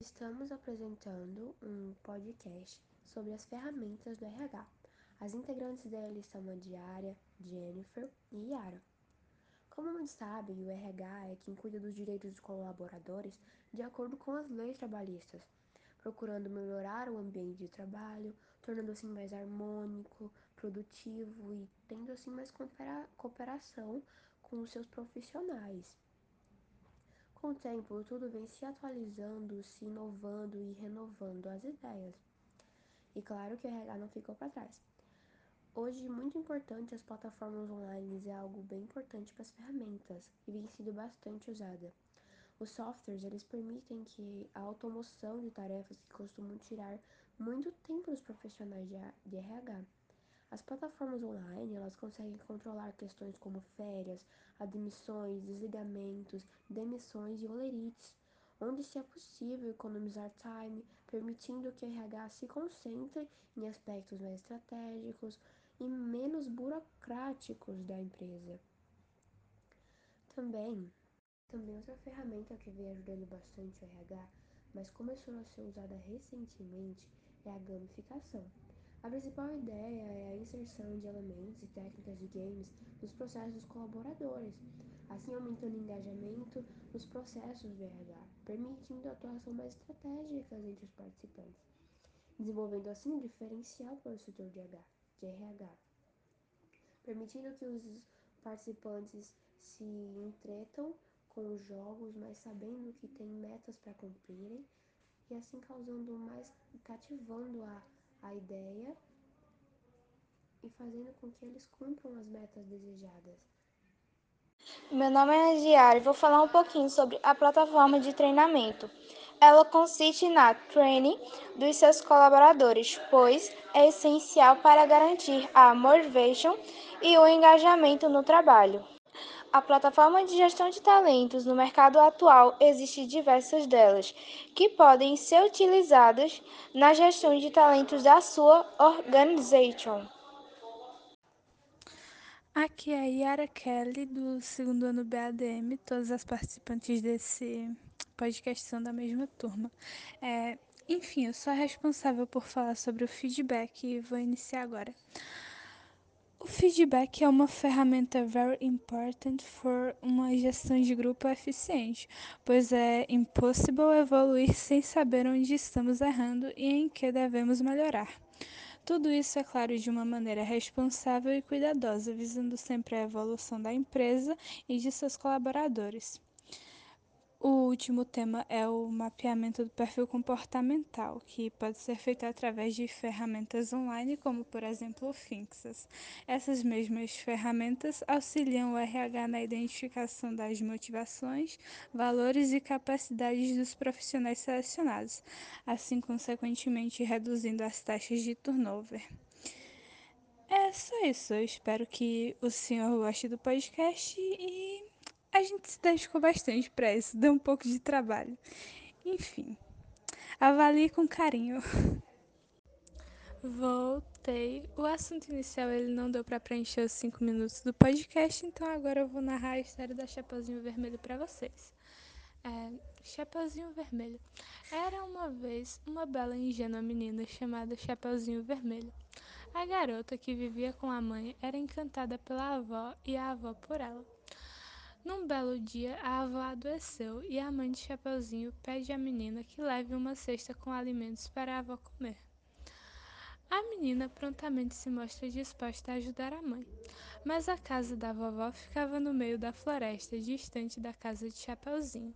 Estamos apresentando um podcast sobre as ferramentas do RH. As integrantes dele são a Diária, Jennifer e Yara. Como muitos sabem, o RH é quem cuida dos direitos dos colaboradores de acordo com as leis trabalhistas, procurando melhorar o ambiente de trabalho, tornando assim mais harmônico, produtivo e tendo assim mais cooperação com os seus profissionais. Com o tempo, tudo vem se atualizando, se inovando e renovando as ideias. E claro que o RH não ficou para trás. Hoje, muito importante, as plataformas online é algo bem importante para as ferramentas e vem sido bastante usada. Os softwares, eles permitem que a automoção de tarefas que costumam tirar muito tempo dos profissionais de RH. As plataformas online, elas conseguem controlar questões como férias, admissões, desligamentos, demissões e olerites, onde se é possível economizar time, permitindo que o RH se concentre em aspectos mais estratégicos e menos burocráticos da empresa. Também, também outra ferramenta que vem ajudando bastante o RH, mas começou a ser usada recentemente, é a gamificação. A principal ideia é a inserção de elementos e técnicas de games nos processos dos colaboradores, assim aumentando o engajamento nos processos do RH, permitindo atuação mais estratégicas entre os participantes, desenvolvendo assim um diferencial para o setor de, RH, de RH, permitindo que os participantes se entretam com os jogos, mas sabendo que tem metas para cumprirem e assim causando mais, cativando a a ideia e fazendo com que eles cumpram as metas desejadas. Meu nome é Diário e vou falar um pouquinho sobre a plataforma de treinamento. Ela consiste na training dos seus colaboradores, pois é essencial para garantir a motivation e o engajamento no trabalho. A plataforma de gestão de talentos no mercado atual existe diversas delas, que podem ser utilizadas na gestão de talentos da sua organização. Aqui é a Yara Kelly, do segundo ano BADM. Todas as participantes desse podcast são da mesma turma. É, enfim, eu sou a responsável por falar sobre o feedback e vou iniciar agora. O feedback é uma ferramenta very important for uma gestão de grupo eficiente, pois é impossível evoluir sem saber onde estamos errando e em que devemos melhorar. Tudo isso é claro de uma maneira responsável e cuidadosa, visando sempre a evolução da empresa e de seus colaboradores. O último tema é o mapeamento do perfil comportamental, que pode ser feito através de ferramentas online, como por exemplo o Finxas. Essas mesmas ferramentas auxiliam o RH na identificação das motivações, valores e capacidades dos profissionais selecionados, assim consequentemente reduzindo as taxas de turnover. É só isso. Eu espero que o senhor goste do podcast e a gente se dedicou bastante para isso, deu um pouco de trabalho. Enfim, avalie com carinho. Voltei. O assunto inicial ele não deu para preencher os cinco minutos do podcast, então agora eu vou narrar a história da Chapeuzinho Vermelho para vocês. É, Chapeuzinho Vermelho. Era uma vez uma bela e ingênua menina chamada Chapeuzinho Vermelho. A garota que vivia com a mãe era encantada pela avó e a avó por ela. Num belo dia, a avó adoeceu e a mãe de Chapeuzinho pede à menina que leve uma cesta com alimentos para a avó comer. A menina prontamente se mostra disposta a ajudar a mãe, mas a casa da vovó ficava no meio da floresta, distante da casa de Chapeuzinho.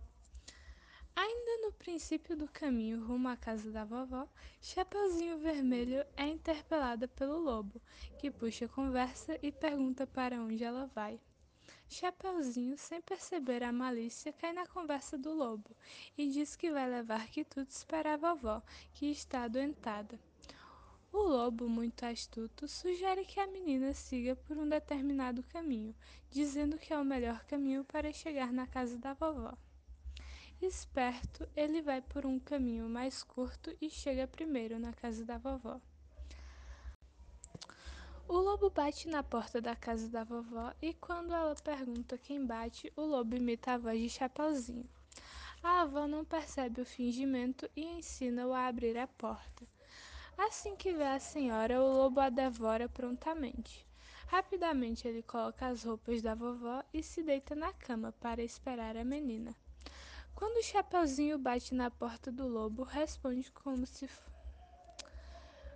Ainda no princípio do caminho rumo à casa da vovó, Chapeuzinho Vermelho é interpelada pelo lobo, que puxa a conversa e pergunta para onde ela vai. Chapeuzinho, sem perceber a malícia, cai na conversa do lobo e diz que vai levar quitutes para a vovó, que está adoentada. O lobo, muito astuto, sugere que a menina siga por um determinado caminho, dizendo que é o melhor caminho para chegar na casa da vovó. Esperto, ele vai por um caminho mais curto e chega primeiro na casa da vovó. O lobo bate na porta da casa da vovó e quando ela pergunta quem bate, o lobo imita a voz de Chapeuzinho. A avó não percebe o fingimento e ensina-o a abrir a porta. Assim que vê a senhora, o lobo a devora prontamente. Rapidamente ele coloca as roupas da vovó e se deita na cama para esperar a menina. Quando o Chapeuzinho bate na porta do lobo, responde como se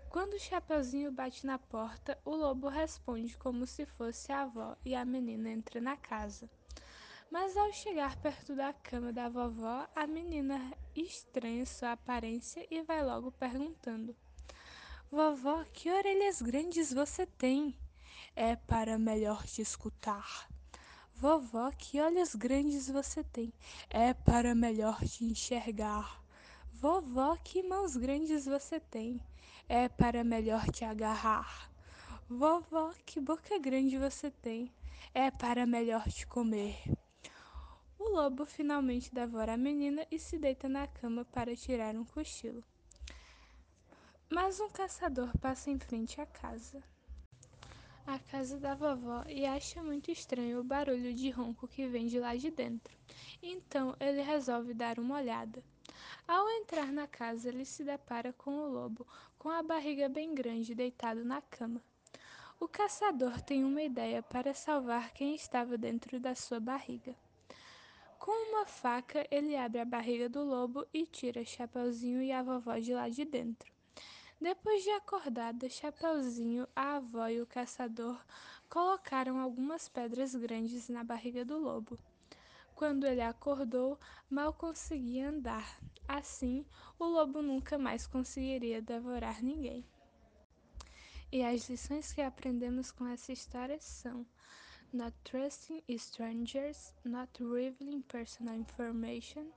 quando o Chapeuzinho bate na porta, o lobo responde como se fosse a avó e a menina entra na casa. Mas ao chegar perto da cama da vovó, a menina estranha sua aparência e vai logo perguntando: Vovó, que orelhas grandes você tem? É para melhor te escutar. Vovó, que olhos grandes você tem? É para melhor te enxergar. Vovó, que mãos grandes você tem? É para melhor te agarrar. Vovó, que boca grande você tem? É para melhor te comer. O lobo finalmente devora a menina e se deita na cama para tirar um cochilo. Mas um caçador passa em frente à casa. A casa da vovó e acha muito estranho o barulho de ronco que vem de lá de dentro. Então ele resolve dar uma olhada. Ao entrar na casa, ele se depara com o lobo, com a barriga bem grande, deitado na cama. O caçador tem uma ideia para salvar quem estava dentro da sua barriga. Com uma faca, ele abre a barriga do lobo e tira Chapeuzinho e a vovó de lá de dentro. Depois de acordada, Chapeuzinho, a avó e o caçador colocaram algumas pedras grandes na barriga do lobo. Quando ele acordou, mal conseguia andar. Assim, o lobo nunca mais conseguiria devorar ninguém. E as lições que aprendemos com essa história são: not trusting strangers, not revealing personal information,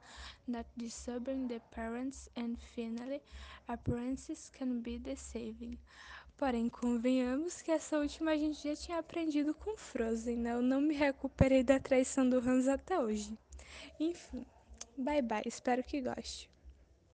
not disturbing the parents, and finally, appearances can be deceiving. Porém, convenhamos que essa última a gente já tinha aprendido com Frozen, né? Eu não me recuperei da traição do Hans até hoje. Enfim, bye bye, espero que goste.